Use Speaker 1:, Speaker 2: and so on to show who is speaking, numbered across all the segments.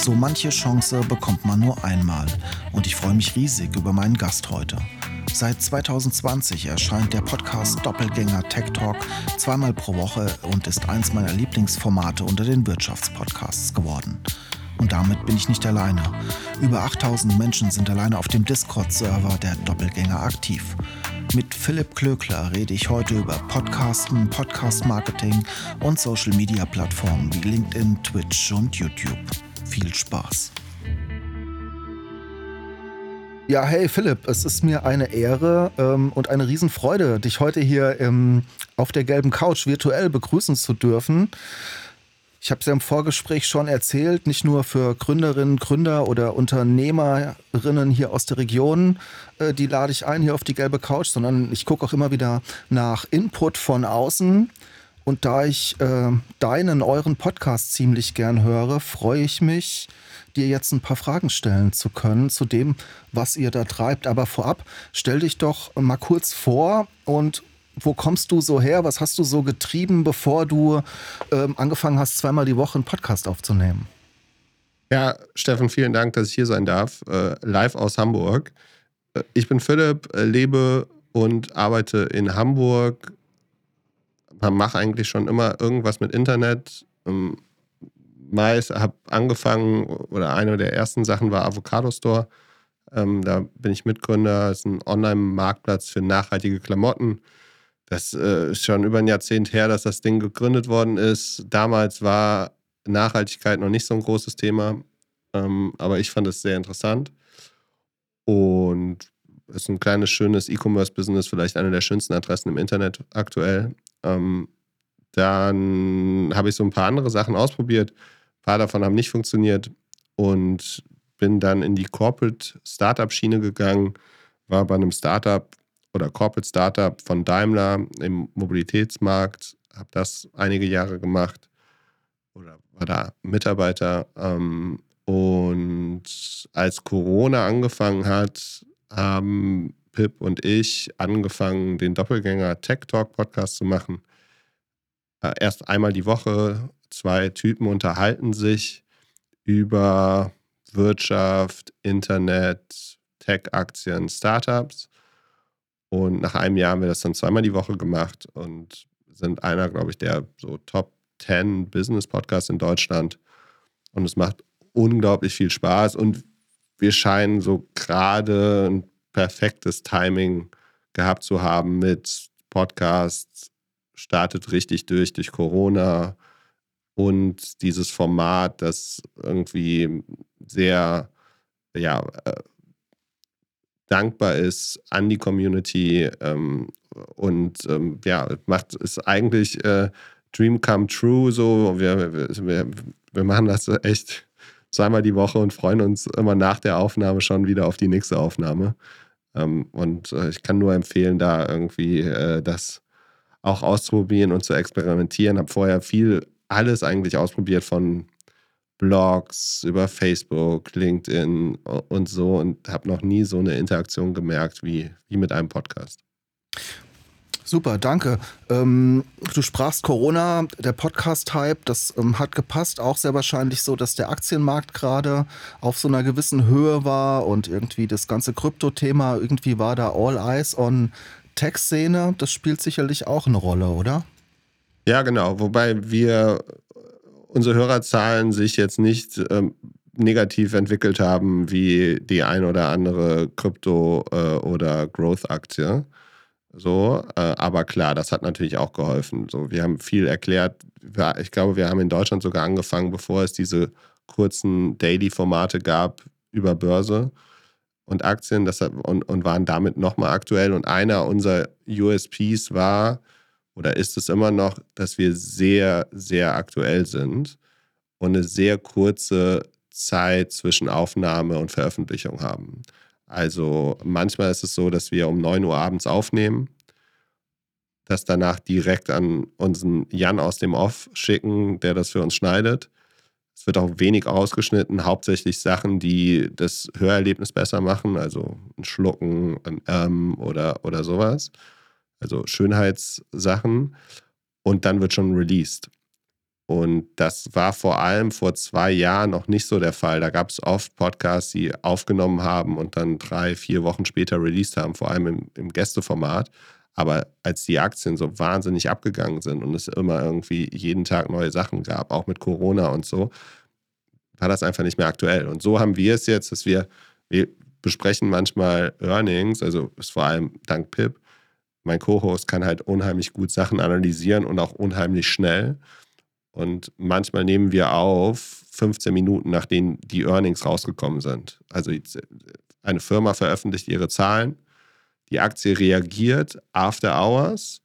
Speaker 1: So manche Chance bekommt man nur einmal und ich freue mich riesig über meinen Gast heute. Seit 2020 erscheint der Podcast Doppelgänger Tech Talk zweimal pro Woche und ist eins meiner Lieblingsformate unter den Wirtschaftspodcasts geworden. Und damit bin ich nicht alleine. Über 8000 Menschen sind alleine auf dem Discord-Server der Doppelgänger aktiv. Mit Philipp Klöckler rede ich heute über Podcasten, Podcast-Marketing und Social-Media-Plattformen wie LinkedIn, Twitch und YouTube viel Spaß. Ja, hey Philipp, es ist mir eine Ehre ähm, und eine Riesenfreude, dich heute hier ähm, auf der gelben Couch virtuell begrüßen zu dürfen. Ich habe es ja im Vorgespräch schon erzählt, nicht nur für Gründerinnen, Gründer oder Unternehmerinnen hier aus der Region, äh, die lade ich ein hier auf die gelbe Couch, sondern ich gucke auch immer wieder nach Input von außen. Und da ich äh, deinen, euren Podcast ziemlich gern höre, freue ich mich, dir jetzt ein paar Fragen stellen zu können zu dem, was ihr da treibt. Aber vorab, stell dich doch mal kurz vor und wo kommst du so her? Was hast du so getrieben, bevor du ähm, angefangen hast, zweimal die Woche einen Podcast aufzunehmen?
Speaker 2: Ja, Steffen, vielen Dank, dass ich hier sein darf. Äh, live aus Hamburg. Äh, ich bin Philipp, äh, lebe und arbeite in Hamburg, mache eigentlich schon immer irgendwas mit Internet. Ähm, meist habe angefangen, oder eine der ersten Sachen war Avocado Store. Ähm, da bin ich Mitgründer. Das ist ein Online-Marktplatz für nachhaltige Klamotten. Das äh, ist schon über ein Jahrzehnt her, dass das Ding gegründet worden ist. Damals war Nachhaltigkeit noch nicht so ein großes Thema, ähm, aber ich fand es sehr interessant. Und es ist ein kleines, schönes E-Commerce-Business, vielleicht eine der schönsten Adressen im Internet aktuell. Ähm, dann habe ich so ein paar andere Sachen ausprobiert. Ein paar davon haben nicht funktioniert und bin dann in die Corporate Startup Schiene gegangen, war bei einem Startup oder Corporate Startup von Daimler im Mobilitätsmarkt, habe das einige Jahre gemacht oder war da Mitarbeiter. Ähm, und als Corona angefangen hat, haben Pip und ich angefangen, den Doppelgänger Tech Talk Podcast zu machen. Äh, erst einmal die Woche, zwei Typen unterhalten sich über Wirtschaft, Internet, Tech-Aktien, Startups. Und nach einem Jahr haben wir das dann zweimal die Woche gemacht und sind einer, glaube ich, der so Top 10 Business Podcasts in Deutschland. Und es macht unglaublich viel Spaß und wir scheinen so gerade ein perfektes Timing gehabt zu haben mit Podcasts, startet richtig durch durch Corona und dieses Format, das irgendwie sehr ja, äh, dankbar ist an die Community ähm, und ähm, ja, macht es eigentlich äh, Dream Come True so. Wir, wir, wir machen das echt zweimal die Woche und freuen uns immer nach der Aufnahme schon wieder auf die nächste Aufnahme. Ähm, und äh, ich kann nur empfehlen, da irgendwie äh, das auch auszuprobieren und zu experimentieren. Habe vorher viel, alles eigentlich ausprobiert von Blogs über Facebook, LinkedIn und so und habe noch nie so eine Interaktion gemerkt wie, wie mit einem Podcast.
Speaker 1: Super, danke. Ähm, du sprachst Corona, der Podcast-Hype, das ähm, hat gepasst. Auch sehr wahrscheinlich so, dass der Aktienmarkt gerade auf so einer gewissen Höhe war und irgendwie das ganze Krypto-Thema, irgendwie war da all eyes on Tech-Szene. Das spielt sicherlich auch eine Rolle, oder?
Speaker 2: Ja, genau. Wobei wir unsere Hörerzahlen sich jetzt nicht ähm, negativ entwickelt haben wie die ein oder andere Krypto- äh, oder Growth-Aktie. So, äh, aber klar, das hat natürlich auch geholfen. So, wir haben viel erklärt. Ich glaube, wir haben in Deutschland sogar angefangen, bevor es diese kurzen Daily-Formate gab über Börse und Aktien das, und, und waren damit nochmal aktuell. Und einer unserer USPs war oder ist es immer noch, dass wir sehr, sehr aktuell sind und eine sehr kurze Zeit zwischen Aufnahme und Veröffentlichung haben. Also manchmal ist es so, dass wir um 9 Uhr abends aufnehmen, das danach direkt an unseren Jan aus dem Off schicken, der das für uns schneidet. Es wird auch wenig ausgeschnitten, hauptsächlich Sachen, die das Hörerlebnis besser machen, also ein Schlucken ein ähm oder, oder sowas. Also Schönheitssachen. Und dann wird schon released. Und das war vor allem vor zwei Jahren noch nicht so der Fall. Da gab es oft Podcasts, die aufgenommen haben und dann drei, vier Wochen später released haben, vor allem im, im Gästeformat. Aber als die Aktien so wahnsinnig abgegangen sind und es immer irgendwie jeden Tag neue Sachen gab, auch mit Corona und so, war das einfach nicht mehr aktuell. Und so haben wir es jetzt, dass wir, wir besprechen manchmal Earnings, also ist vor allem dank Pip. Mein Co-Host kann halt unheimlich gut Sachen analysieren und auch unheimlich schnell. Und manchmal nehmen wir auf 15 Minuten, nachdem die Earnings rausgekommen sind. Also eine Firma veröffentlicht ihre Zahlen, die Aktie reagiert after hours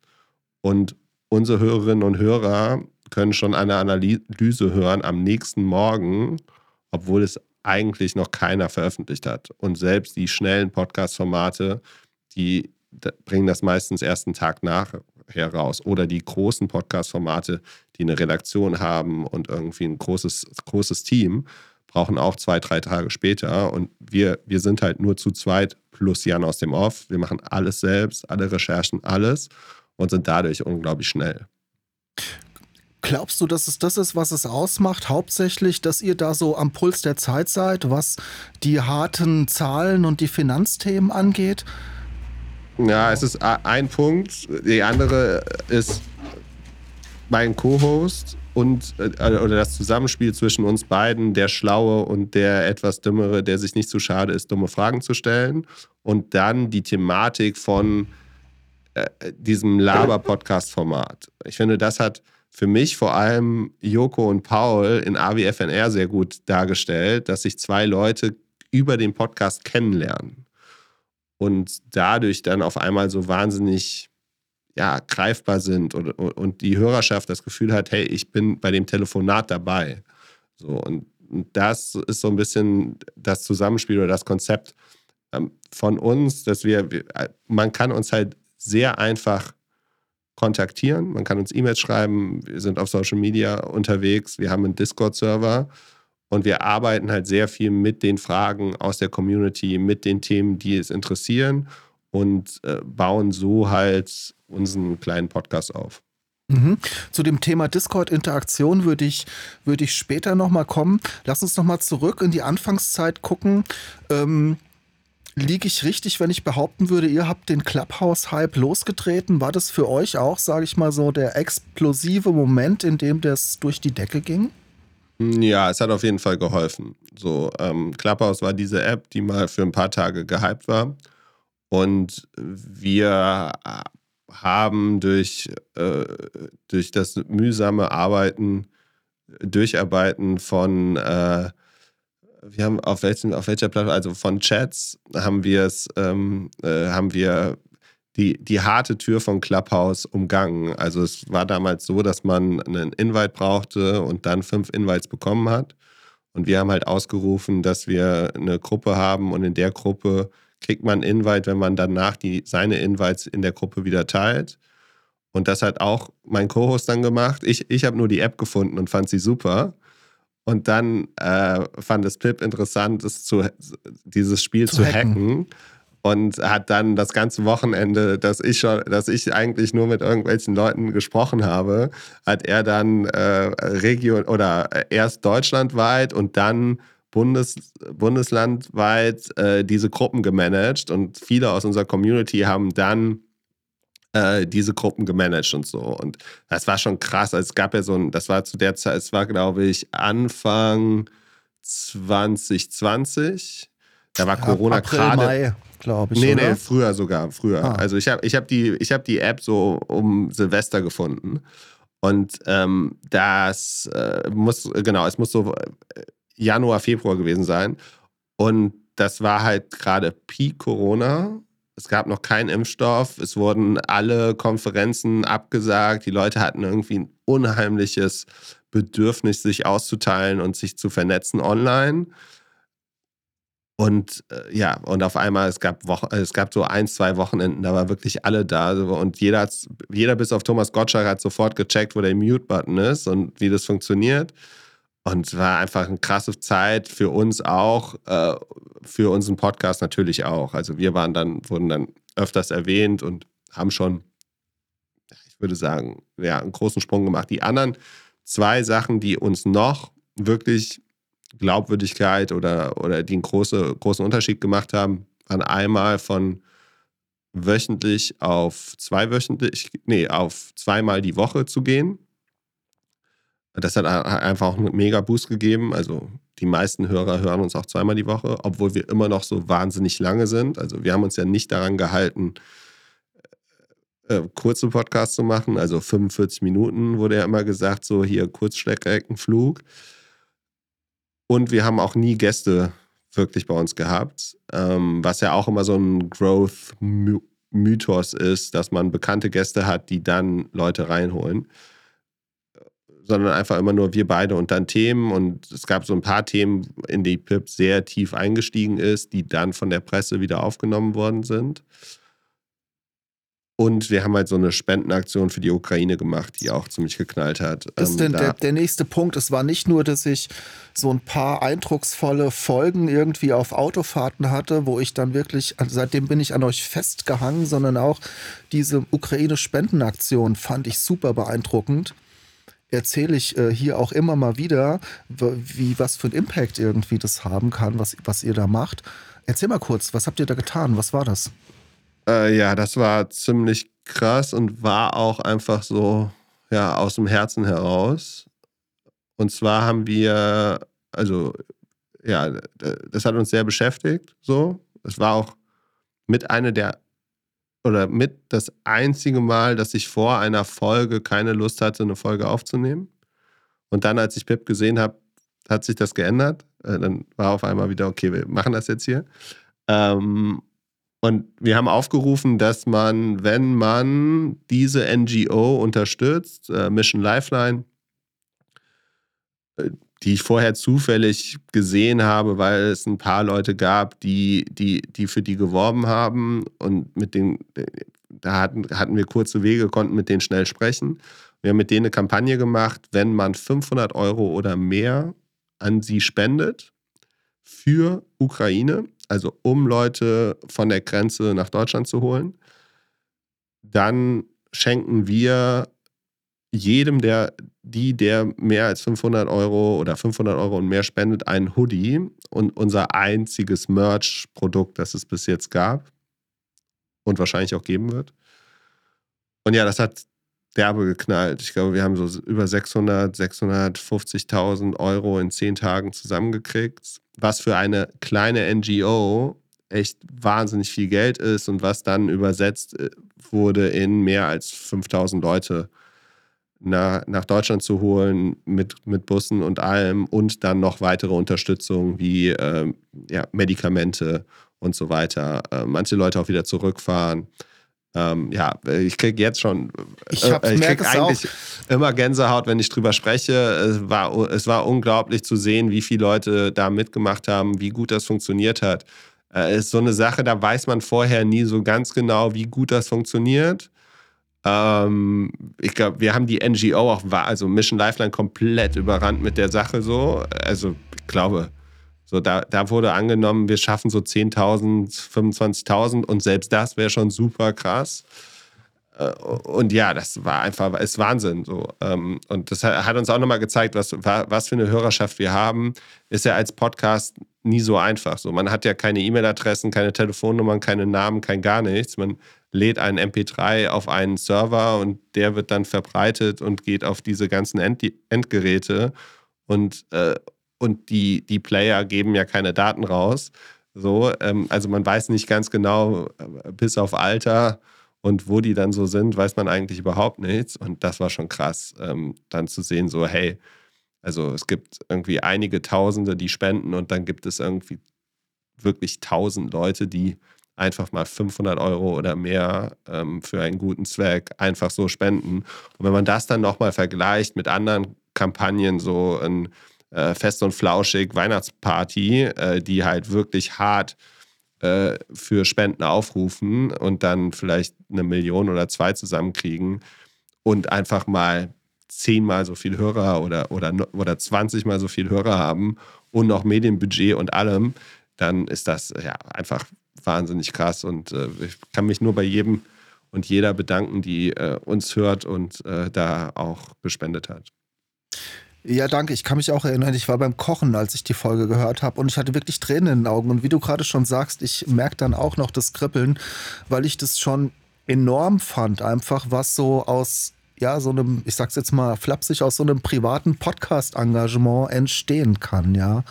Speaker 2: und unsere Hörerinnen und Hörer können schon eine Analyse hören am nächsten Morgen, obwohl es eigentlich noch keiner veröffentlicht hat. Und selbst die schnellen Podcast-Formate, die bringen das meistens erst einen Tag nach heraus. Oder die großen Podcast-Formate, die eine Redaktion haben und irgendwie ein großes, großes Team, brauchen auch zwei, drei Tage später. Und wir, wir sind halt nur zu zweit plus Jan aus dem Off. Wir machen alles selbst, alle Recherchen, alles und sind dadurch unglaublich schnell.
Speaker 1: Glaubst du, dass es das ist, was es ausmacht? Hauptsächlich, dass ihr da so am Puls der Zeit seid, was die harten Zahlen und die Finanzthemen angeht?
Speaker 2: Ja, es ist ein Punkt. Die andere ist mein Co-Host und äh, oder das Zusammenspiel zwischen uns beiden, der Schlaue und der etwas Dümmere, der sich nicht zu schade ist, dumme Fragen zu stellen. Und dann die Thematik von äh, diesem Laber-Podcast-Format. Ich finde, das hat für mich vor allem Joko und Paul in AWFNR sehr gut dargestellt, dass sich zwei Leute über den Podcast kennenlernen und dadurch dann auf einmal so wahnsinnig ja, greifbar sind und, und die Hörerschaft das Gefühl hat, hey, ich bin bei dem Telefonat dabei. So, und das ist so ein bisschen das Zusammenspiel oder das Konzept ähm, von uns, dass wir, man kann uns halt sehr einfach kontaktieren, man kann uns E-Mails schreiben, wir sind auf Social Media unterwegs, wir haben einen Discord-Server und wir arbeiten halt sehr viel mit den Fragen aus der Community, mit den Themen, die es interessieren und äh, bauen so halt unseren kleinen Podcast auf.
Speaker 1: Mhm. Zu dem Thema Discord-Interaktion würde ich, würde ich später nochmal kommen. Lass uns nochmal zurück in die Anfangszeit gucken. Ähm, Liege ich richtig, wenn ich behaupten würde, ihr habt den Clubhouse-Hype losgetreten? War das für euch auch, sage ich mal so, der explosive Moment, in dem das durch die Decke ging?
Speaker 2: Ja, es hat auf jeden Fall geholfen. So, ähm, Clubhouse war diese App, die mal für ein paar Tage gehypt war. Und wir haben durch, äh, durch das mühsame Arbeiten, Durcharbeiten von, äh, wir haben auf, welchen, auf welcher Plattform, also von Chats, haben wir es, ähm, äh, haben wir die, die harte Tür von Clubhouse umgangen. Also es war damals so, dass man einen Invite brauchte und dann fünf Invites bekommen hat. Und wir haben halt ausgerufen, dass wir eine Gruppe haben und in der Gruppe kriegt man Invite, wenn man danach die, seine Invites in der Gruppe wieder teilt. Und das hat auch mein Co-Host dann gemacht. Ich, ich habe nur die App gefunden und fand sie super. Und dann äh, fand es Pip interessant, es zu, dieses Spiel zu, zu hacken. hacken und hat dann das ganze Wochenende, dass ich schon, dass ich eigentlich nur mit irgendwelchen Leuten gesprochen habe, hat er dann äh, Region oder erst deutschlandweit und dann Bundes, bundeslandweit äh, diese Gruppen gemanagt und viele aus unserer Community haben dann äh, diese Gruppen gemanagt und so. Und das war schon krass. Also es gab ja so ein, das war zu der Zeit, es war glaube ich Anfang 2020. Da war ja, Corona gerade
Speaker 1: glaube ich.
Speaker 2: Nee, oder? nee, früher sogar, früher. Ah. Also ich habe ich hab die, hab die App so um Silvester gefunden. Und ähm, das äh, muss, genau, es muss so äh, Januar, Februar gewesen sein. Und das war halt gerade Peak Corona. Es gab noch keinen Impfstoff. Es wurden alle Konferenzen abgesagt. Die Leute hatten irgendwie ein unheimliches Bedürfnis, sich auszuteilen und sich zu vernetzen online. Und äh, ja, und auf einmal, es gab, Wochen, es gab so ein, zwei Wochenenden, da war wirklich alle da. Und jeder, jeder bis auf Thomas Gottschalk hat sofort gecheckt, wo der Mute-Button ist und wie das funktioniert. Und es war einfach eine krasse Zeit für uns auch, äh, für unseren Podcast natürlich auch. Also wir waren dann, wurden dann öfters erwähnt und haben schon, ich würde sagen, ja, einen großen Sprung gemacht. Die anderen zwei Sachen, die uns noch wirklich Glaubwürdigkeit oder, oder die einen große, großen Unterschied gemacht haben, waren einmal von wöchentlich auf zweiwöchentlich, nee, auf zweimal die Woche zu gehen. Das hat einfach auch einen mega Boost gegeben. Also die meisten Hörer hören uns auch zweimal die Woche, obwohl wir immer noch so wahnsinnig lange sind. Also wir haben uns ja nicht daran gehalten, äh, kurze Podcasts zu machen. Also 45 Minuten wurde ja immer gesagt, so hier Kurzstreckenflug. Und wir haben auch nie Gäste wirklich bei uns gehabt, ähm, was ja auch immer so ein Growth-Mythos ist, dass man bekannte Gäste hat, die dann Leute reinholen. Sondern einfach immer nur wir beide und dann Themen. Und es gab so ein paar Themen, in die Pip sehr tief eingestiegen ist, die dann von der Presse wieder aufgenommen worden sind. Und wir haben halt so eine Spendenaktion für die Ukraine gemacht, die auch ziemlich geknallt hat.
Speaker 1: Das ist
Speaker 2: ähm,
Speaker 1: denn der, der nächste Punkt. Es war nicht nur, dass ich so ein paar eindrucksvolle Folgen irgendwie auf Autofahrten hatte, wo ich dann wirklich, also seitdem bin ich an euch festgehangen, sondern auch diese Ukraine-Spendenaktion fand ich super beeindruckend. Erzähle ich äh, hier auch immer mal wieder, wie was für ein Impact irgendwie das haben kann, was, was ihr da macht. Erzähl mal kurz, was habt ihr da getan? Was war das?
Speaker 2: Äh, ja, das war ziemlich krass und war auch einfach so, ja, aus dem Herzen heraus. Und zwar haben wir, also, ja, das hat uns sehr beschäftigt, so. Es war auch mit einer der, oder mit das einzige Mal, dass ich vor einer Folge keine Lust hatte, eine Folge aufzunehmen. Und dann, als ich Pip gesehen habe, hat sich das geändert. Äh, dann war auf einmal wieder, okay, wir machen das jetzt hier. Ähm, und wir haben aufgerufen, dass man, wenn man diese NGO unterstützt, äh, Mission Lifeline, äh, die ich vorher zufällig gesehen habe, weil es ein paar Leute gab, die, die, die für die geworben haben und mit denen, da hatten, hatten wir kurze Wege, konnten mit denen schnell sprechen. Wir haben mit denen eine Kampagne gemacht, wenn man 500 Euro oder mehr an sie spendet für Ukraine, also um Leute von der Grenze nach Deutschland zu holen. Dann schenken wir jedem, der, die, der mehr als 500 Euro oder 500 Euro und mehr spendet, einen Hoodie und unser einziges Merch-Produkt, das es bis jetzt gab und wahrscheinlich auch geben wird. Und ja, das hat derbe geknallt. Ich glaube, wir haben so über 600, 650.000 Euro in zehn Tagen zusammengekriegt, was für eine kleine NGO echt wahnsinnig viel Geld ist und was dann übersetzt äh, wurde in mehr als 5000 Leute nach, Deutschland zu holen mit, mit Bussen und allem und dann noch weitere Unterstützung wie äh, ja, Medikamente und so weiter. Äh, manche Leute auch wieder zurückfahren. Ähm, ja, ich kriege jetzt schon,
Speaker 1: ich, äh, ich krieg
Speaker 2: eigentlich auch. immer Gänsehaut, wenn ich drüber spreche. Es war, es war unglaublich zu sehen, wie viele Leute da mitgemacht haben, wie gut das funktioniert hat. Äh, ist so eine Sache, da weiß man vorher nie so ganz genau, wie gut das funktioniert. Ähm, ich glaube, wir haben die NGO auch, also Mission Lifeline komplett überrannt mit der Sache so. Also ich glaube, so, da, da wurde angenommen, wir schaffen so 10.000, 25.000 und selbst das wäre schon super krass. Äh, und ja, das war einfach, ist Wahnsinn. So. Ähm, und das hat uns auch nochmal gezeigt, was, was für eine Hörerschaft wir haben. Ist ja als Podcast nie so einfach. So, man hat ja keine E-Mail-Adressen, keine Telefonnummern, keine Namen, kein gar nichts. Man lädt einen MP3 auf einen Server und der wird dann verbreitet und geht auf diese ganzen End Endgeräte. Und, äh, und die, die Player geben ja keine Daten raus. So, ähm, also man weiß nicht ganz genau, äh, bis auf Alter und wo die dann so sind, weiß man eigentlich überhaupt nichts. Und das war schon krass, ähm, dann zu sehen, so, hey, also es gibt irgendwie einige Tausende, die spenden und dann gibt es irgendwie wirklich tausend Leute, die einfach mal 500 Euro oder mehr ähm, für einen guten Zweck einfach so spenden. Und wenn man das dann nochmal vergleicht mit anderen Kampagnen, so ein äh, Fest und Flauschig Weihnachtsparty, äh, die halt wirklich hart äh, für Spenden aufrufen und dann vielleicht eine Million oder zwei zusammenkriegen und einfach mal zehnmal so viel Hörer oder, oder, oder 20 mal so viel Hörer haben und noch Medienbudget und allem, dann ist das ja einfach wahnsinnig krass. Und äh, ich kann mich nur bei jedem und jeder bedanken, die äh, uns hört und äh, da auch gespendet hat.
Speaker 1: Ja, danke. Ich kann mich auch erinnern, ich war beim Kochen, als ich die Folge gehört habe und ich hatte wirklich Tränen in den Augen. Und wie du gerade schon sagst, ich merke dann auch noch das Kribbeln, weil ich das schon enorm fand, einfach was so aus ja, so einem, ich sag's jetzt mal flapsig, aus so einem privaten Podcast-Engagement entstehen kann, ja.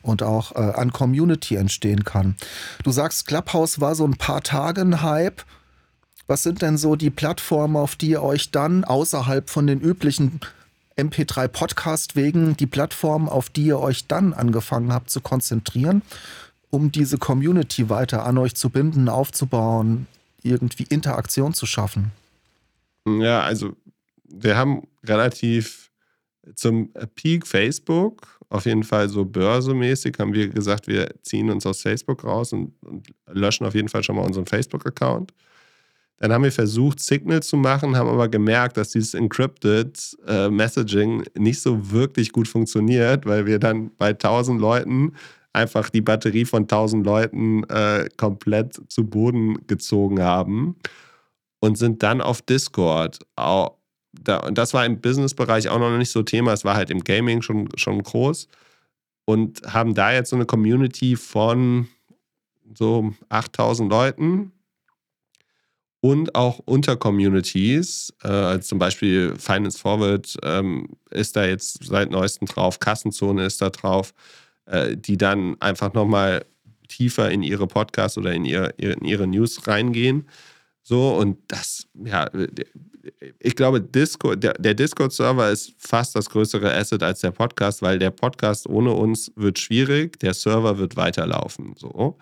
Speaker 1: Und auch äh, an Community entstehen kann. Du sagst, Clubhouse war so ein paar Tage Hype. Was sind denn so die Plattformen, auf die ihr euch dann außerhalb von den üblichen MP3-Podcast-Wegen, die Plattformen, auf die ihr euch dann angefangen habt zu konzentrieren, um diese Community weiter an euch zu binden, aufzubauen, irgendwie Interaktion zu schaffen?
Speaker 2: Ja, also wir haben relativ zum Peak Facebook, auf jeden Fall so börsemäßig, haben wir gesagt, wir ziehen uns aus Facebook raus und, und löschen auf jeden Fall schon mal unseren Facebook-Account. Dann haben wir versucht, Signal zu machen, haben aber gemerkt, dass dieses Encrypted äh, Messaging nicht so wirklich gut funktioniert, weil wir dann bei 1000 Leuten einfach die Batterie von 1000 Leuten äh, komplett zu Boden gezogen haben und sind dann auf Discord. Auch, da, und das war im Business-Bereich auch noch nicht so Thema, es war halt im Gaming schon, schon groß und haben da jetzt so eine Community von so 8000 Leuten und auch Untercommunities, äh, also zum Beispiel Finance Forward ähm, ist da jetzt seit neuestem drauf, Kassenzone ist da drauf, äh, die dann einfach nochmal tiefer in ihre Podcasts oder in ihre, in ihre News reingehen. So, und das, ja, ich glaube, Discord, der, der Discord-Server ist fast das größere Asset als der Podcast, weil der Podcast ohne uns wird schwierig, der Server wird weiterlaufen. So.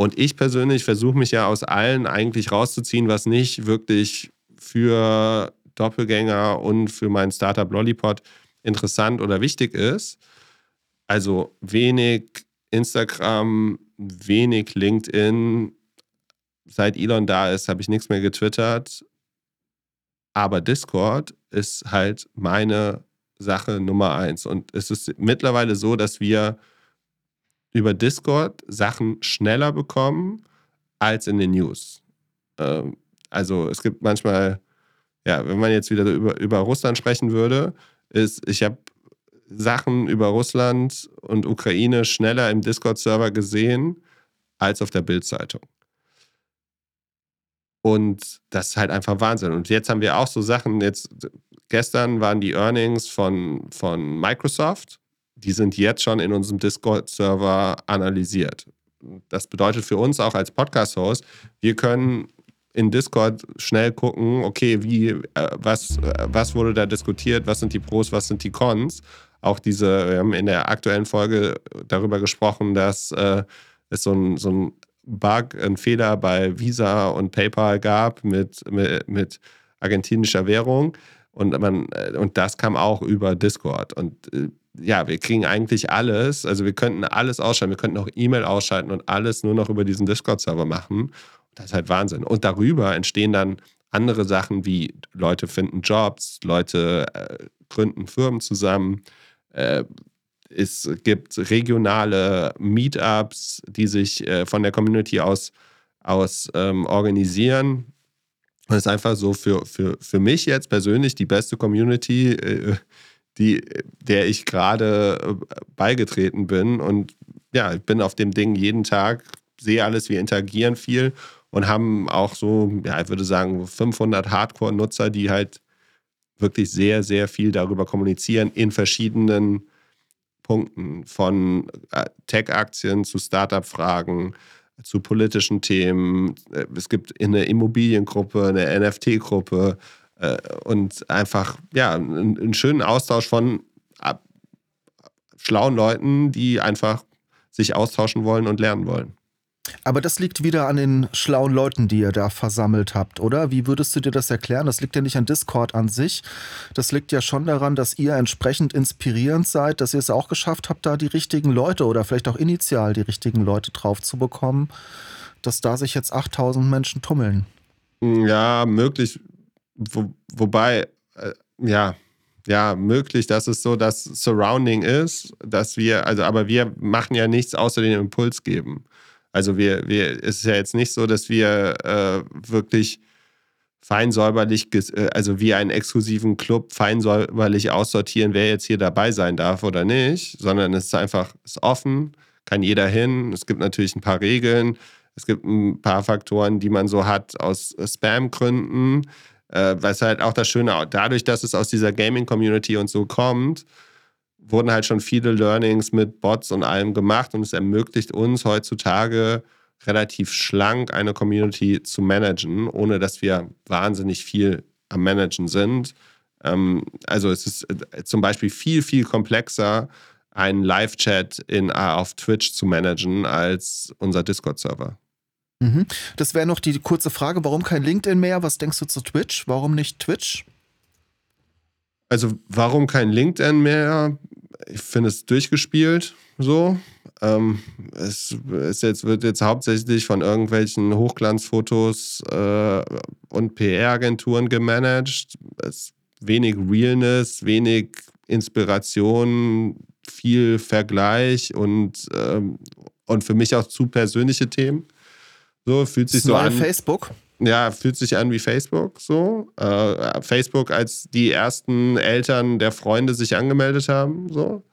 Speaker 2: Und ich persönlich versuche mich ja aus allen eigentlich rauszuziehen, was nicht wirklich für Doppelgänger und für mein Startup Lollipop interessant oder wichtig ist. Also wenig Instagram, wenig LinkedIn, seit Elon da ist, habe ich nichts mehr getwittert. Aber Discord ist halt meine Sache Nummer eins. Und es ist mittlerweile so, dass wir über Discord Sachen schneller bekommen als in den News. Ähm, also es gibt manchmal, ja, wenn man jetzt wieder über, über Russland sprechen würde, ist, ich habe Sachen über Russland und Ukraine schneller im Discord-Server gesehen als auf der Bild-Zeitung. Und das ist halt einfach Wahnsinn. Und jetzt haben wir auch so Sachen, jetzt gestern waren die Earnings von, von Microsoft, die sind jetzt schon in unserem Discord-Server analysiert. Das bedeutet für uns auch als Podcast-Host, wir können in Discord schnell gucken, okay, wie, äh, was, äh, was wurde da diskutiert, was sind die Pros, was sind die Cons. Auch diese, wir haben in der aktuellen Folge darüber gesprochen, dass äh, es so ein, so ein Bug, ein Fehler bei Visa und PayPal gab mit, mit, mit argentinischer Währung. Und, man, äh, und das kam auch über Discord. Und äh, ja, wir kriegen eigentlich alles. Also wir könnten alles ausschalten. Wir könnten auch E-Mail ausschalten und alles nur noch über diesen Discord-Server machen. Das ist halt Wahnsinn. Und darüber entstehen dann andere Sachen wie Leute finden Jobs, Leute äh, gründen Firmen zusammen. Äh, es gibt regionale Meetups, die sich äh, von der Community aus, aus ähm, organisieren. Es ist einfach so für, für, für mich jetzt persönlich die beste Community, äh, die, der ich gerade äh, beigetreten bin. Und ja, ich bin auf dem Ding jeden Tag, sehe alles, wir interagieren viel und haben auch so, ja, ich würde sagen, 500 Hardcore-Nutzer, die halt wirklich sehr, sehr viel darüber kommunizieren in verschiedenen Punkten, von äh, Tech-Aktien zu Startup-Fragen, zu politischen Themen. Äh, es gibt eine Immobiliengruppe, eine NFT-Gruppe und einfach ja, einen, einen schönen Austausch von schlauen Leuten, die einfach sich austauschen wollen und lernen wollen.
Speaker 1: Aber das liegt wieder an den schlauen Leuten, die ihr da versammelt habt, oder? Wie würdest du dir das erklären? Das liegt ja nicht an Discord an sich. Das liegt ja schon daran, dass ihr entsprechend inspirierend seid, dass ihr es auch geschafft habt, da die richtigen Leute oder vielleicht auch initial die richtigen Leute drauf zu bekommen, dass da sich jetzt 8000 Menschen tummeln.
Speaker 2: Ja, möglich. Wo, wobei, äh, ja, ja, möglich, dass es so das Surrounding ist, dass wir, also, aber wir machen ja nichts außer den Impuls geben. Also wir, wir, es ist ja jetzt nicht so, dass wir äh, wirklich feinsäuberlich, äh, also wie einen exklusiven Club feinsäuberlich aussortieren, wer jetzt hier dabei sein darf oder nicht, sondern es ist einfach ist offen, kann jeder hin. Es gibt natürlich ein paar Regeln, es gibt ein paar Faktoren, die man so hat aus Spam-Gründen. Äh, was halt auch das Schöne, dadurch, dass es aus dieser Gaming-Community und so kommt, wurden halt schon viele Learnings mit Bots und allem gemacht und es ermöglicht uns heutzutage relativ schlank eine Community zu managen, ohne dass wir wahnsinnig viel am Managen sind. Ähm, also es ist äh, zum Beispiel viel, viel komplexer, einen Live-Chat auf Twitch zu managen als unser Discord-Server.
Speaker 1: Mhm. Das wäre noch die kurze Frage, warum kein LinkedIn mehr? Was denkst du zu Twitch? Warum nicht Twitch?
Speaker 2: Also warum kein LinkedIn mehr? Ich finde es durchgespielt so. Ähm, es ist jetzt, wird jetzt hauptsächlich von irgendwelchen Hochglanzfotos äh, und PR-Agenturen gemanagt. Es wenig Realness, wenig Inspiration, viel Vergleich und, ähm, und für mich auch zu persönliche Themen. So fühlt sich so an.
Speaker 1: Facebook?
Speaker 2: Ja, fühlt sich an wie Facebook so. Äh, Facebook, als die ersten Eltern der Freunde sich angemeldet haben, so.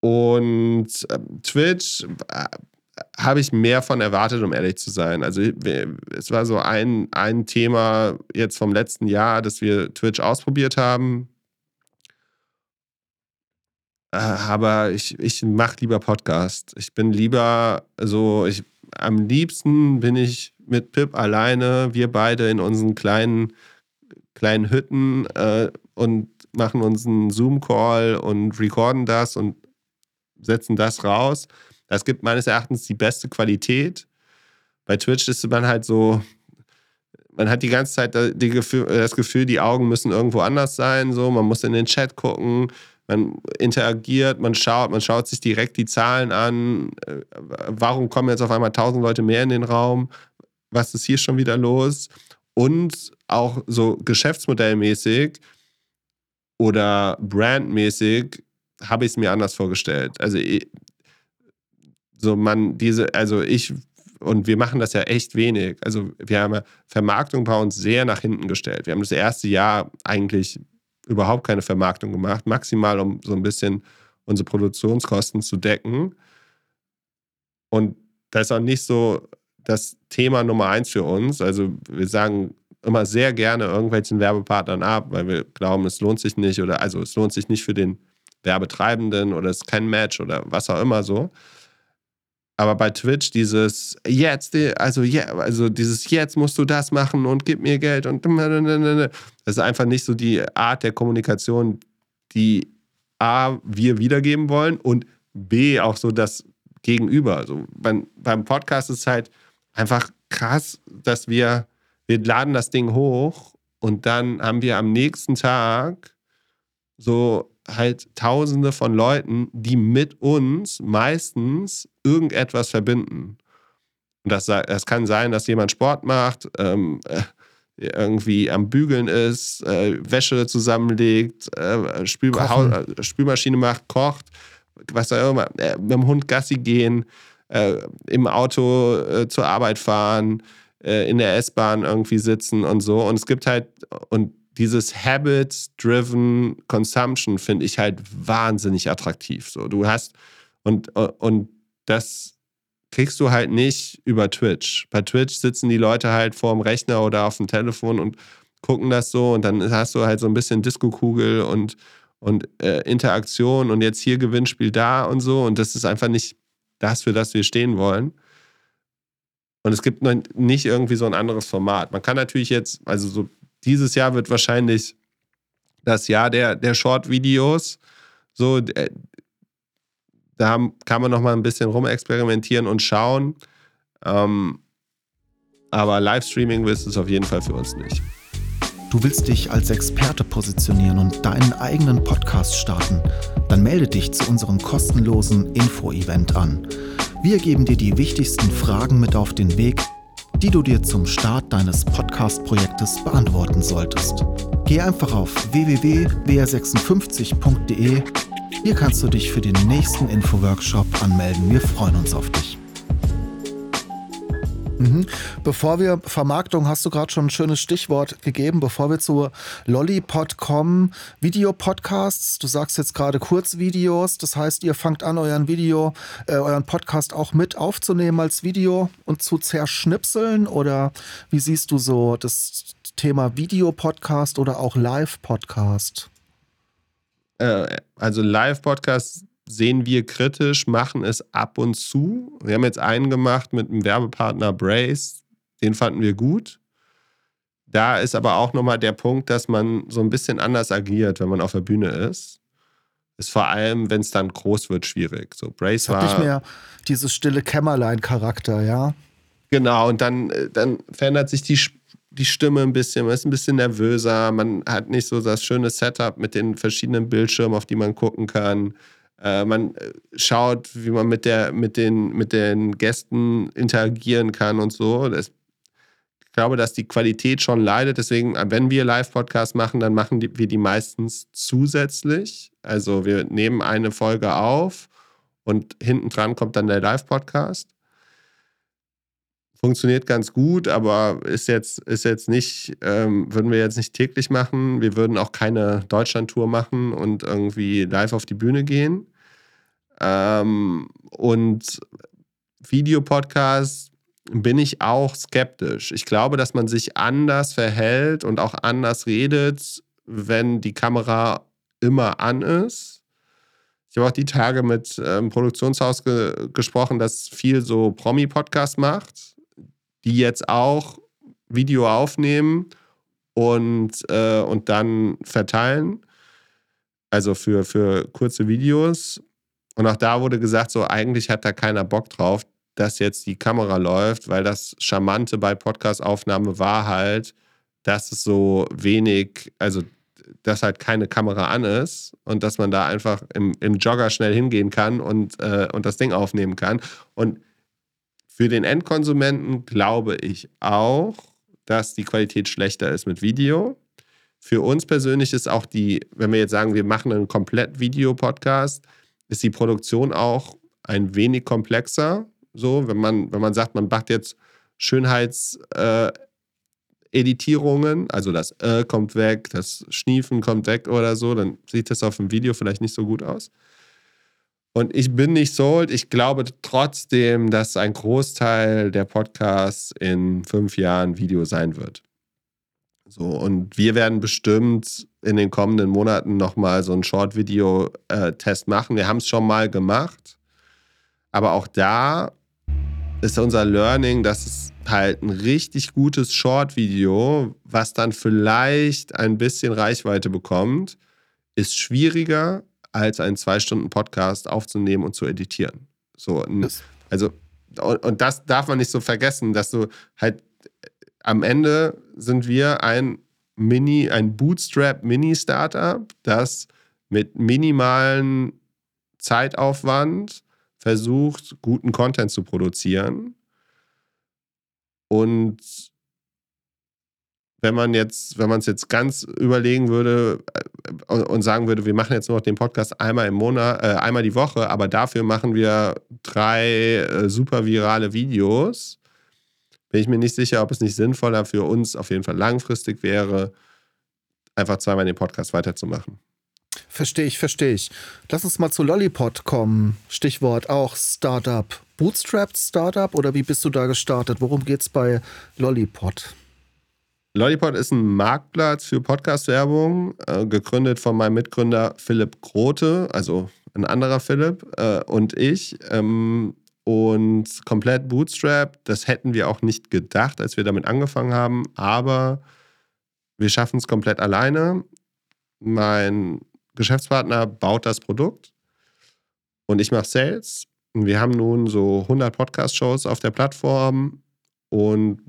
Speaker 2: Und äh, Twitch äh, habe ich mehr von erwartet, um ehrlich zu sein. Also es war so ein, ein Thema jetzt vom letzten Jahr, dass wir Twitch ausprobiert haben. Äh, aber ich, ich mache lieber Podcast. Ich bin lieber so, ich am liebsten bin ich mit Pip alleine, wir beide in unseren kleinen, kleinen Hütten äh, und machen uns einen Zoom-Call und recorden das und setzen das raus. Das gibt meines Erachtens die beste Qualität. Bei Twitch ist man halt so, man hat die ganze Zeit das Gefühl, die Augen müssen irgendwo anders sein. So, man muss in den Chat gucken, man interagiert, man schaut, man schaut sich direkt die Zahlen an. Äh, warum kommen jetzt auf einmal tausend Leute mehr in den Raum? Was ist hier schon wieder los? Und auch so geschäftsmodellmäßig oder brandmäßig habe ich es mir anders vorgestellt. Also so man diese, also ich und wir machen das ja echt wenig. Also wir haben Vermarktung bei uns sehr nach hinten gestellt. Wir haben das erste Jahr eigentlich überhaupt keine Vermarktung gemacht, maximal um so ein bisschen unsere Produktionskosten zu decken. Und das ist auch nicht so das Thema Nummer eins für uns. Also wir sagen immer sehr gerne irgendwelchen Werbepartnern ab, weil wir glauben, es lohnt sich nicht oder also es lohnt sich nicht für den Werbetreibenden oder es ist kein Match oder was auch immer so. Aber bei Twitch dieses jetzt, also, yeah, also dieses jetzt musst du das machen und gib mir Geld und das ist einfach nicht so die Art der Kommunikation, die A, wir wiedergeben wollen und B, auch so das Gegenüber. Also beim, beim Podcast ist es halt einfach krass, dass wir, wir laden das Ding hoch und dann haben wir am nächsten Tag so halt Tausende von Leuten, die mit uns meistens irgendetwas verbinden. Und das, das kann sein, dass jemand Sport macht, ähm, äh, irgendwie am Bügeln ist, äh, Wäsche zusammenlegt, äh, Spül äh, Spülmaschine macht, kocht, was auch immer, äh, mit dem Hund Gassi gehen, äh, im Auto zur Arbeit fahren, in der S-Bahn irgendwie sitzen und so. Und es gibt halt, und dieses Habit-driven Consumption finde ich halt wahnsinnig attraktiv. So, du hast und, und das kriegst du halt nicht über Twitch. Bei Twitch sitzen die Leute halt vor dem Rechner oder auf dem Telefon und gucken das so und dann hast du halt so ein bisschen Disco-Kugel und, und äh, Interaktion und jetzt hier Gewinnspiel da und so und das ist einfach nicht das, für das wir stehen wollen. Und es gibt nicht irgendwie so ein anderes Format. Man kann natürlich jetzt, also so dieses Jahr wird wahrscheinlich das Jahr der, der Short-Videos. So, da kann man noch mal ein bisschen rumexperimentieren und schauen. Ähm, aber Livestreaming ist es auf jeden Fall für uns nicht.
Speaker 1: Du willst dich als Experte positionieren und deinen eigenen Podcast starten? Dann melde dich zu unserem kostenlosen Info-Event an. Wir geben dir die wichtigsten Fragen mit auf den Weg, die du dir zum Start deines Podcast-Projektes beantworten solltest. Geh einfach auf www.wr56.de. Hier kannst du dich für den nächsten Info-Workshop anmelden. Wir freuen uns auf dich. Mhm. Bevor wir, Vermarktung hast du gerade schon ein schönes Stichwort gegeben, bevor wir zu Lollipod kommen, Videopodcasts, du sagst jetzt gerade Kurzvideos, das heißt, ihr fangt an, euren Video, äh, euren Podcast auch mit aufzunehmen als Video und zu zerschnipseln oder wie siehst du so das Thema Videopodcast oder auch Live-Podcast?
Speaker 2: Äh, also Live-Podcast sehen wir kritisch, machen es ab und zu. Wir haben jetzt einen gemacht mit einem Werbepartner Brace, den fanden wir gut. Da ist aber auch nochmal der Punkt, dass man so ein bisschen anders agiert, wenn man auf der Bühne ist. Ist vor allem, wenn es dann groß wird, schwierig. So, Brace
Speaker 1: war. nicht mehr dieses stille Kämmerlein-Charakter, ja?
Speaker 2: Genau, und dann, äh, dann verändert sich die, die Stimme ein bisschen, man ist ein bisschen nervöser, man hat nicht so das schöne Setup mit den verschiedenen Bildschirmen, auf die man gucken kann. Äh, man äh, schaut, wie man mit, der, mit, den, mit den Gästen interagieren kann und so. Das, ich glaube, dass die Qualität schon leidet. Deswegen, wenn wir Live-Podcasts machen, dann machen die, wir die meistens zusätzlich. Also wir nehmen eine Folge auf und hinten dran kommt dann der Live-Podcast. Funktioniert ganz gut, aber ist jetzt, ist jetzt nicht, ähm, würden wir jetzt nicht täglich machen. Wir würden auch keine Deutschland-Tour machen und irgendwie live auf die Bühne gehen. Ähm, und Videopodcast bin ich auch skeptisch. Ich glaube, dass man sich anders verhält und auch anders redet, wenn die Kamera immer an ist. Ich habe auch die Tage mit einem ähm, Produktionshaus ge gesprochen, das viel so Promi-Podcast macht, die jetzt auch Video aufnehmen und, äh, und dann verteilen. Also für, für kurze Videos. Und auch da wurde gesagt, so eigentlich hat da keiner Bock drauf, dass jetzt die Kamera läuft, weil das Charmante bei Podcast-Aufnahme war halt, dass es so wenig, also dass halt keine Kamera an ist und dass man da einfach im, im Jogger schnell hingehen kann und, äh, und das Ding aufnehmen kann. Und für den Endkonsumenten glaube ich auch, dass die Qualität schlechter ist mit Video. Für uns persönlich ist auch die, wenn wir jetzt sagen, wir machen einen komplett Videopodcast, podcast ist die Produktion auch ein wenig komplexer. So, wenn man, wenn man sagt, man macht jetzt Schönheitseditierungen, äh, also das äh kommt weg, das Schniefen kommt weg oder so, dann sieht das auf dem Video vielleicht nicht so gut aus. Und ich bin nicht sold. Ich glaube trotzdem, dass ein Großteil der Podcasts in fünf Jahren Video sein wird. So, und wir werden bestimmt in den kommenden Monaten nochmal so einen Short-Video-Test machen. Wir haben es schon mal gemacht. Aber auch da ist unser Learning, dass es halt ein richtig gutes Short-Video, was dann vielleicht ein bisschen Reichweite bekommt, ist schwieriger als einen zwei Stunden Podcast aufzunehmen und zu editieren. So, also und das darf man nicht so vergessen, dass du halt am Ende sind wir ein Mini, ein Bootstrap-Mini-Startup, das mit minimalen Zeitaufwand versucht, guten Content zu produzieren. Und wenn man jetzt, wenn man es jetzt ganz überlegen würde äh, und sagen würde, wir machen jetzt nur noch den Podcast einmal im Monat, äh, einmal die Woche, aber dafür machen wir drei äh, super virale Videos, bin ich mir nicht sicher, ob es nicht sinnvoller für uns auf jeden Fall langfristig wäre, einfach zweimal den Podcast weiterzumachen.
Speaker 1: Verstehe ich, verstehe ich. Lass uns mal zu Lollipod kommen. Stichwort auch Startup. Bootstrapped Startup oder wie bist du da gestartet? Worum geht es bei Lollipod?
Speaker 2: Lollipod ist ein Marktplatz für Podcast-Werbung, äh, gegründet von meinem Mitgründer Philipp Grote, also ein anderer Philipp äh, und ich. Ähm, und komplett Bootstrap, das hätten wir auch nicht gedacht, als wir damit angefangen haben, aber wir schaffen es komplett alleine. Mein Geschäftspartner baut das Produkt und ich mache Sales. Wir haben nun so 100 Podcast-Shows auf der Plattform und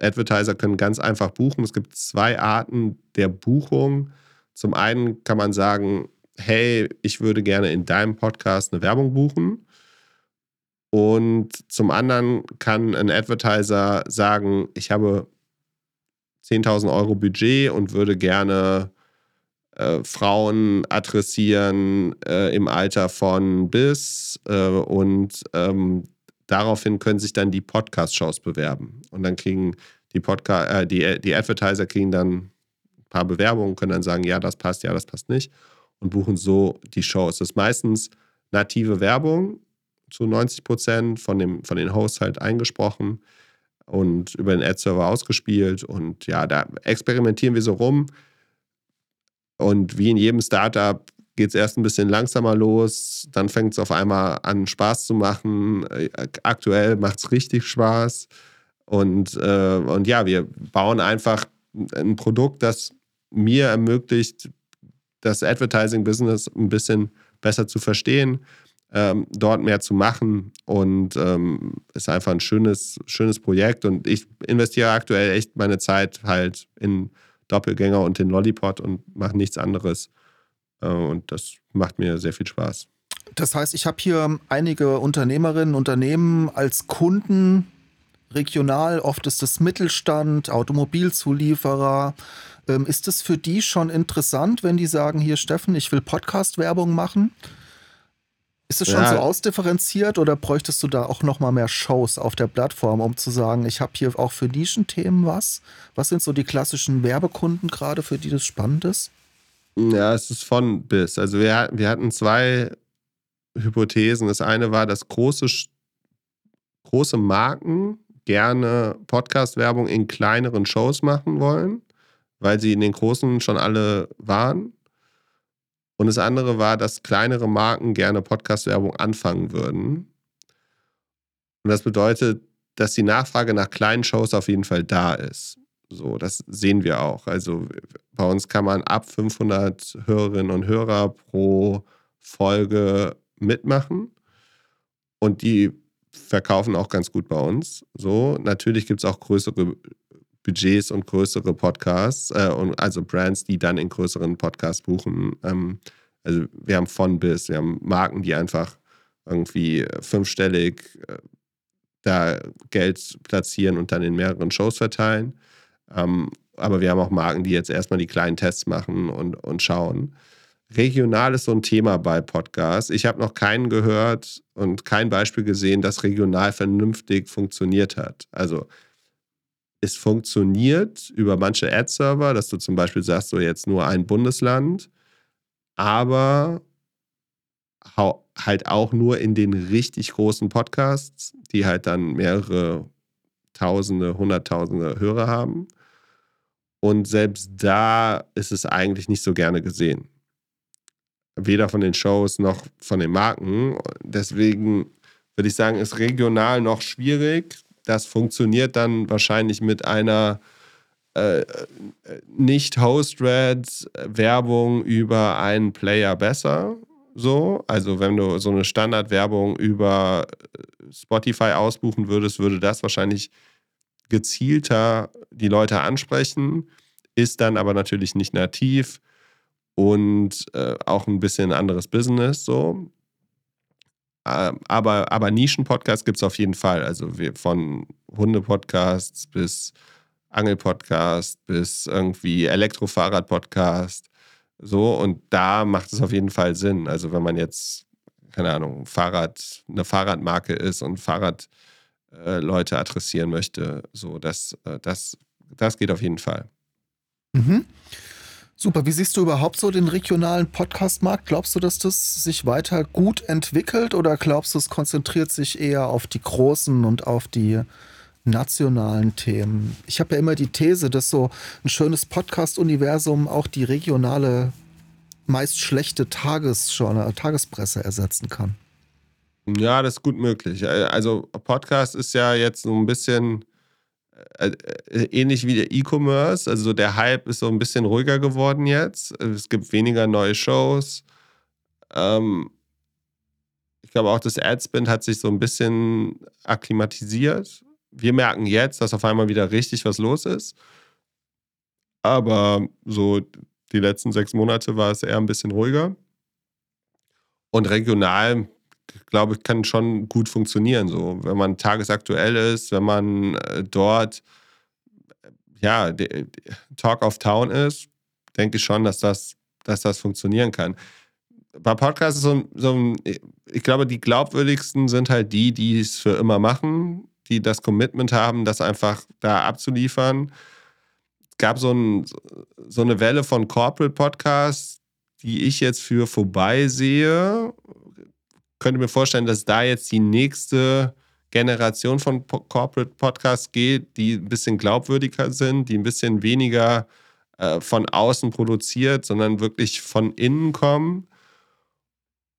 Speaker 2: Advertiser können ganz einfach buchen. Es gibt zwei Arten der Buchung. Zum einen kann man sagen, hey, ich würde gerne in deinem Podcast eine Werbung buchen. Und zum anderen kann ein Advertiser sagen, ich habe 10.000 Euro Budget und würde gerne äh, Frauen adressieren äh, im Alter von bis äh, und ähm, daraufhin können sich dann die Podcast-Shows bewerben. Und dann kriegen die, Podca äh, die, die Advertiser kriegen dann ein paar Bewerbungen, können dann sagen, ja, das passt, ja, das passt nicht und buchen so die Shows. Das ist meistens native Werbung zu 90 Prozent von, dem, von den Hosts halt eingesprochen und über den Ad-Server ausgespielt. Und ja, da experimentieren wir so rum. Und wie in jedem Startup geht es erst ein bisschen langsamer los, dann fängt es auf einmal an, Spaß zu machen. Aktuell macht es richtig Spaß. Und, äh, und ja, wir bauen einfach ein Produkt, das mir ermöglicht, das Advertising-Business ein bisschen besser zu verstehen, ähm, dort mehr zu machen und ähm, ist einfach ein schönes, schönes Projekt und ich investiere aktuell echt meine Zeit halt in Doppelgänger und in Lollipop und mache nichts anderes äh, und das macht mir sehr viel Spaß.
Speaker 1: Das heißt, ich habe hier einige Unternehmerinnen, Unternehmen als Kunden regional, oft ist es Mittelstand, Automobilzulieferer. Ähm, ist es für die schon interessant, wenn die sagen, hier Steffen, ich will Podcast-Werbung machen? Ist es schon ja. so ausdifferenziert oder bräuchtest du da auch noch mal mehr Shows auf der Plattform, um zu sagen, ich habe hier auch für Nischenthemen was? Was sind so die klassischen Werbekunden gerade, für die das spannend ist?
Speaker 2: Ja, es ist von bis. Also wir, wir hatten zwei Hypothesen. Das eine war, dass große, große Marken gerne Podcast-Werbung in kleineren Shows machen wollen, weil sie in den großen schon alle waren. Und das andere war, dass kleinere Marken gerne Podcast-Werbung anfangen würden. Und das bedeutet, dass die Nachfrage nach kleinen Shows auf jeden Fall da ist. So, das sehen wir auch. Also bei uns kann man ab 500 Hörerinnen und Hörer pro Folge mitmachen. Und die verkaufen auch ganz gut bei uns. So, natürlich gibt es auch größere Budgets und größere Podcasts, äh, und also Brands, die dann in größeren Podcasts buchen. Ähm, also wir haben von bis, wir haben Marken, die einfach irgendwie fünfstellig äh, da Geld platzieren und dann in mehreren Shows verteilen. Ähm, aber wir haben auch Marken, die jetzt erstmal die kleinen Tests machen und, und schauen. Regional ist so ein Thema bei Podcasts. Ich habe noch keinen gehört und kein Beispiel gesehen, das regional vernünftig funktioniert hat. Also es funktioniert über manche Ad-Server, dass du zum Beispiel sagst, so jetzt nur ein Bundesland, aber halt auch nur in den richtig großen Podcasts, die halt dann mehrere Tausende, Hunderttausende Hörer haben. Und selbst da ist es eigentlich nicht so gerne gesehen. Weder von den Shows noch von den Marken. Deswegen würde ich sagen, ist regional noch schwierig. Das funktioniert dann wahrscheinlich mit einer äh, nicht Host-Red-Werbung über einen Player besser. So, also wenn du so eine Standardwerbung über Spotify ausbuchen würdest, würde das wahrscheinlich gezielter die Leute ansprechen, ist dann aber natürlich nicht nativ und äh, auch ein bisschen anderes Business so. Ähm, aber, aber Nischen-Podcasts gibt es auf jeden Fall. Also wir, von Hunde-Podcasts bis Angel-Podcast bis irgendwie Elektrofahrrad-Podcast. So, und da macht es auf jeden Fall Sinn. Also, wenn man jetzt, keine Ahnung, Fahrrad, eine Fahrradmarke ist und Fahrradleute äh, adressieren möchte, so, das, äh, das, das geht auf jeden Fall.
Speaker 1: Mhm. Super. Wie siehst du überhaupt so den regionalen Podcast-Markt? Glaubst du, dass das sich weiter gut entwickelt oder glaubst du, es konzentriert sich eher auf die großen und auf die nationalen Themen? Ich habe ja immer die These, dass so ein schönes Podcast-Universum auch die regionale, meist schlechte Tagesjournal, Tagespresse ersetzen kann.
Speaker 2: Ja, das ist gut möglich. Also Podcast ist ja jetzt so ein bisschen äh, äh, ähnlich wie der E-Commerce. Also der Hype ist so ein bisschen ruhiger geworden jetzt. Es gibt weniger neue Shows. Ähm, ich glaube auch, das Adspend hat sich so ein bisschen akklimatisiert. Wir merken jetzt, dass auf einmal wieder richtig was los ist. Aber so die letzten sechs Monate war es eher ein bisschen ruhiger. Und regional, glaube ich, kann schon gut funktionieren. So, wenn man tagesaktuell ist, wenn man äh, dort ja, Talk of Town ist, denke ich schon, dass das, dass das funktionieren kann. Bei Podcasts ist so, so ich glaube, die glaubwürdigsten sind halt die, die es für immer machen, die das Commitment haben, das einfach da abzuliefern. Es gab so, ein, so eine Welle von Corporate Podcasts, die ich jetzt für vorbei sehe. Könnte mir vorstellen, dass da jetzt die nächste Generation von Corporate Podcasts geht, die ein bisschen glaubwürdiger sind, die ein bisschen weniger äh, von außen produziert, sondern wirklich von innen kommen.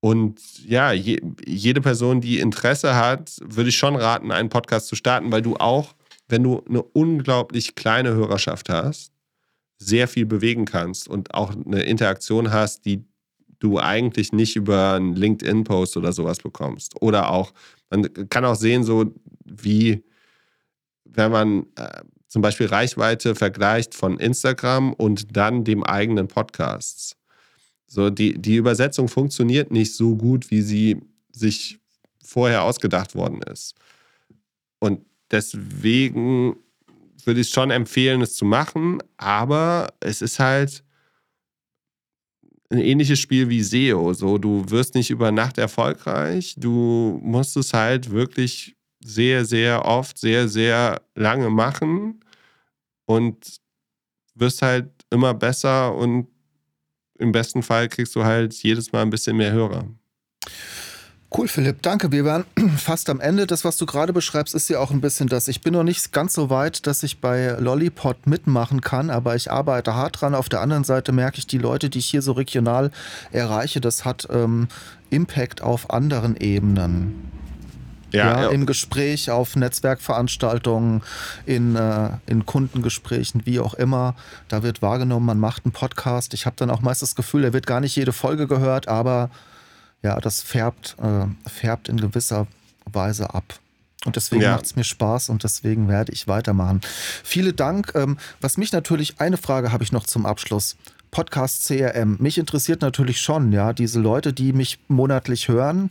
Speaker 2: Und ja, je, jede Person, die Interesse hat, würde ich schon raten, einen Podcast zu starten, weil du auch, wenn du eine unglaublich kleine Hörerschaft hast, sehr viel bewegen kannst und auch eine Interaktion hast, die du eigentlich nicht über einen LinkedIn-Post oder sowas bekommst. Oder auch, man kann auch sehen, so wie, wenn man äh, zum Beispiel Reichweite vergleicht von Instagram und dann dem eigenen Podcast. So, die, die Übersetzung funktioniert nicht so gut, wie sie sich vorher ausgedacht worden ist. Und deswegen würde ich schon empfehlen, es zu machen, aber es ist halt ein ähnliches Spiel wie SEO. So, du wirst nicht über Nacht erfolgreich. Du musst es halt wirklich sehr, sehr oft, sehr, sehr lange machen und wirst halt immer besser und im besten Fall kriegst du halt jedes Mal ein bisschen mehr Hörer.
Speaker 1: Cool, Philipp, danke. Wir waren fast am Ende. Das, was du gerade beschreibst, ist ja auch ein bisschen das. Ich bin noch nicht ganz so weit, dass ich bei Lollipop mitmachen kann, aber ich arbeite hart dran. Auf der anderen Seite merke ich, die Leute, die ich hier so regional erreiche, das hat ähm, Impact auf anderen Ebenen. Ja, ja, im Gespräch, auf Netzwerkveranstaltungen, in, äh, in Kundengesprächen, wie auch immer. Da wird wahrgenommen, man macht einen Podcast. Ich habe dann auch meist das Gefühl, er wird gar nicht jede Folge gehört, aber ja, das färbt, äh, färbt in gewisser Weise ab. Und deswegen ja. macht es mir Spaß und deswegen werde ich weitermachen. Vielen Dank. Ähm, was mich natürlich, eine Frage habe ich noch zum Abschluss. Podcast CRM. Mich interessiert natürlich schon, ja, diese Leute, die mich monatlich hören.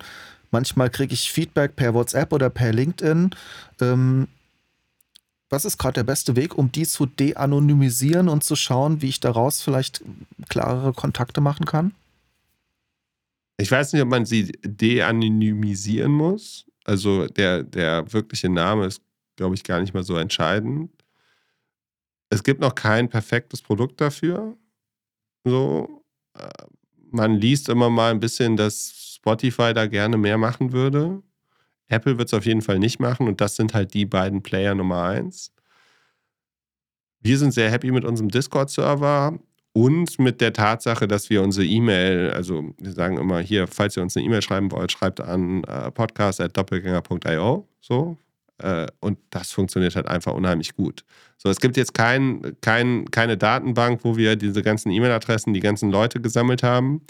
Speaker 1: Manchmal kriege ich Feedback per WhatsApp oder per LinkedIn. Ähm, was ist gerade der beste Weg, um die zu de-anonymisieren und zu schauen, wie ich daraus vielleicht klarere Kontakte machen kann?
Speaker 2: Ich weiß nicht, ob man sie de-anonymisieren muss. Also der, der wirkliche Name ist, glaube ich, gar nicht mal so entscheidend. Es gibt noch kein perfektes Produkt dafür. So, äh, man liest immer mal ein bisschen, dass Spotify da gerne mehr machen würde. Apple wird es auf jeden Fall nicht machen und das sind halt die beiden Player Nummer eins. Wir sind sehr happy mit unserem Discord-Server und mit der Tatsache, dass wir unsere E-Mail, also wir sagen immer hier, falls ihr uns eine E-Mail schreiben wollt, schreibt an äh, podcast.doppelgänger.io. So. Äh, und das funktioniert halt einfach unheimlich gut. So, es gibt jetzt kein, kein, keine Datenbank, wo wir diese ganzen E-Mail-Adressen, die ganzen Leute gesammelt haben.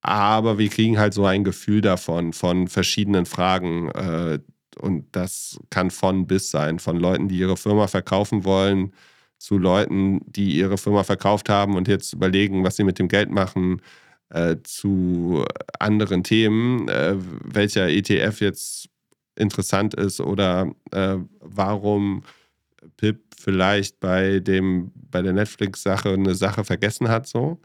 Speaker 2: Aber wir kriegen halt so ein Gefühl davon, von verschiedenen Fragen. Äh, und das kann von bis sein, von Leuten, die ihre Firma verkaufen wollen, zu Leuten, die ihre Firma verkauft haben und jetzt überlegen, was sie mit dem Geld machen, äh, zu anderen Themen, äh, welcher ETF jetzt interessant ist oder äh, warum Pip vielleicht bei dem bei der Netflix-Sache eine Sache vergessen hat so.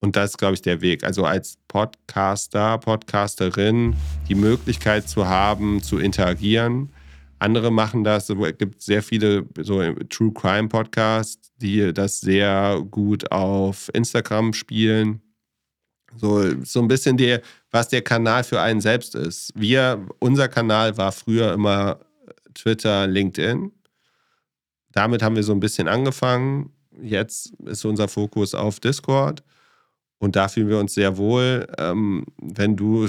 Speaker 2: Und das ist, glaube ich, der Weg. Also als Podcaster, Podcasterin die Möglichkeit zu haben, zu interagieren, andere machen das. Es gibt sehr viele so True Crime Podcasts, die das sehr gut auf Instagram spielen. So, so ein bisschen der, was der Kanal für einen selbst ist. Wir, unser Kanal war früher immer Twitter, LinkedIn. Damit haben wir so ein bisschen angefangen. Jetzt ist unser Fokus auf Discord. Und da fühlen wir uns sehr wohl. Ähm, wenn du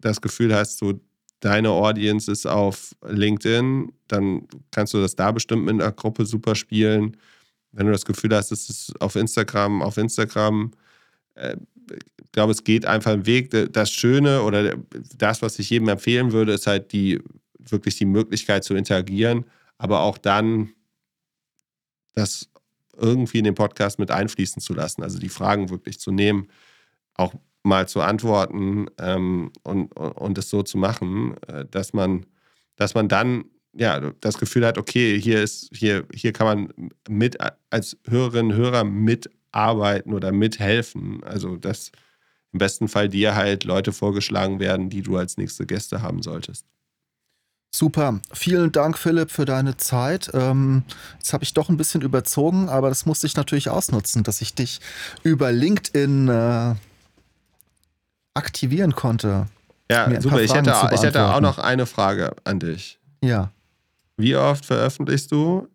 Speaker 2: das Gefühl hast, so deine Audience ist auf LinkedIn, dann kannst du das da bestimmt mit einer Gruppe super spielen. Wenn du das Gefühl hast, es ist auf Instagram, auf Instagram. Äh, glaube, es geht einfach einen Weg. Das Schöne oder das, was ich jedem empfehlen würde, ist halt die wirklich die Möglichkeit zu interagieren, aber auch dann das irgendwie in den Podcast mit einfließen zu lassen. Also die Fragen wirklich zu nehmen, auch mal zu antworten ähm, und, und es so zu machen, äh, dass man, dass man dann ja das Gefühl hat, okay, hier ist, hier, hier kann man mit als Hörerinnen und Hörer mitarbeiten oder mithelfen. Also dass im besten Fall dir halt Leute vorgeschlagen werden, die du als nächste Gäste haben solltest.
Speaker 1: Super. Vielen Dank, Philipp, für deine Zeit. Ähm, jetzt habe ich doch ein bisschen überzogen, aber das musste ich natürlich ausnutzen, dass ich dich über LinkedIn äh, aktivieren konnte.
Speaker 2: Ja, super. Ich hätte, ich hätte auch noch eine Frage an dich.
Speaker 1: Ja.
Speaker 2: Wie oft veröffentlichst du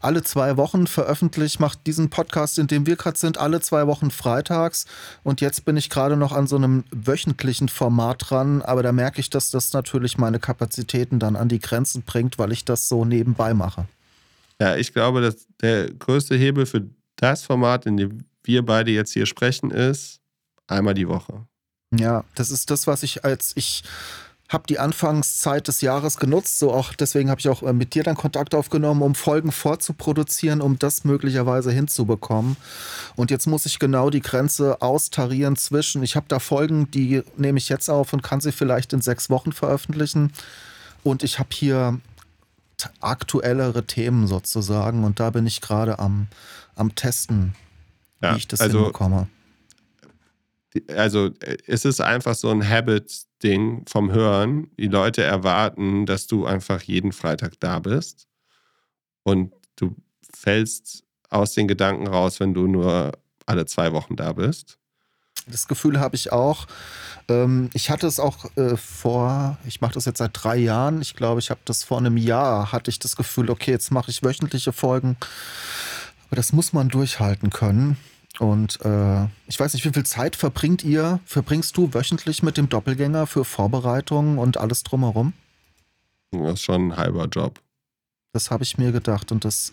Speaker 1: alle zwei Wochen veröffentlicht, macht diesen Podcast, in dem wir gerade sind, alle zwei Wochen freitags. Und jetzt bin ich gerade noch an so einem wöchentlichen Format dran, aber da merke ich, dass das natürlich meine Kapazitäten dann an die Grenzen bringt, weil ich das so nebenbei mache.
Speaker 2: Ja, ich glaube, dass der größte Hebel für das Format, in dem wir beide jetzt hier sprechen, ist einmal die Woche.
Speaker 1: Ja, das ist das, was ich als ich habe die Anfangszeit des Jahres genutzt, so auch deswegen habe ich auch äh, mit dir dann Kontakt aufgenommen, um Folgen vorzuproduzieren, um das möglicherweise hinzubekommen. Und jetzt muss ich genau die Grenze austarieren zwischen, ich habe da Folgen, die nehme ich jetzt auf und kann sie vielleicht in sechs Wochen veröffentlichen. Und ich habe hier aktuellere Themen sozusagen und da bin ich gerade am, am Testen, ja, wie ich das also, hinbekomme.
Speaker 2: Also äh, es ist einfach so ein Habit, Ding vom Hören. Die Leute erwarten, dass du einfach jeden Freitag da bist. Und du fällst aus den Gedanken raus, wenn du nur alle zwei Wochen da bist.
Speaker 1: Das Gefühl habe ich auch. Ähm, ich hatte es auch äh, vor, ich mache das jetzt seit drei Jahren. Ich glaube, ich habe das vor einem Jahr, hatte ich das Gefühl, okay, jetzt mache ich wöchentliche Folgen. Aber das muss man durchhalten können. Und äh, ich weiß nicht, wie viel Zeit verbringt ihr, verbringst du wöchentlich mit dem Doppelgänger für Vorbereitungen und alles drumherum?
Speaker 2: Das ist schon ein halber Job.
Speaker 1: Das habe ich mir gedacht und das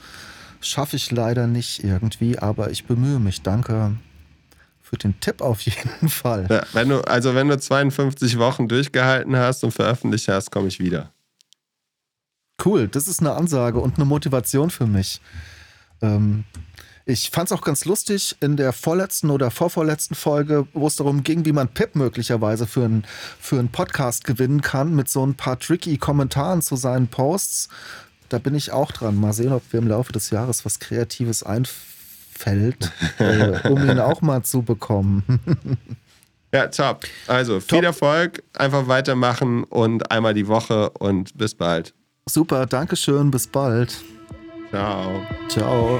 Speaker 1: schaffe ich leider nicht irgendwie, aber ich bemühe mich. Danke für den Tipp auf jeden Fall.
Speaker 2: Ja, wenn du, also wenn du 52 Wochen durchgehalten hast und veröffentlicht hast, komme ich wieder.
Speaker 1: Cool, das ist eine Ansage und eine Motivation für mich. Ähm, ich fand es auch ganz lustig in der vorletzten oder vorvorletzten Folge, wo es darum ging, wie man Pip möglicherweise für einen für einen Podcast gewinnen kann, mit so ein paar tricky Kommentaren zu seinen Posts. Da bin ich auch dran. Mal sehen, ob mir im Laufe des Jahres was Kreatives einfällt, äh, um ihn auch mal zu bekommen.
Speaker 2: ja, top. Also viel top. Erfolg, einfach weitermachen und einmal die Woche und bis bald.
Speaker 1: Super, Dankeschön, bis bald.
Speaker 2: Ciao.
Speaker 1: Ciao.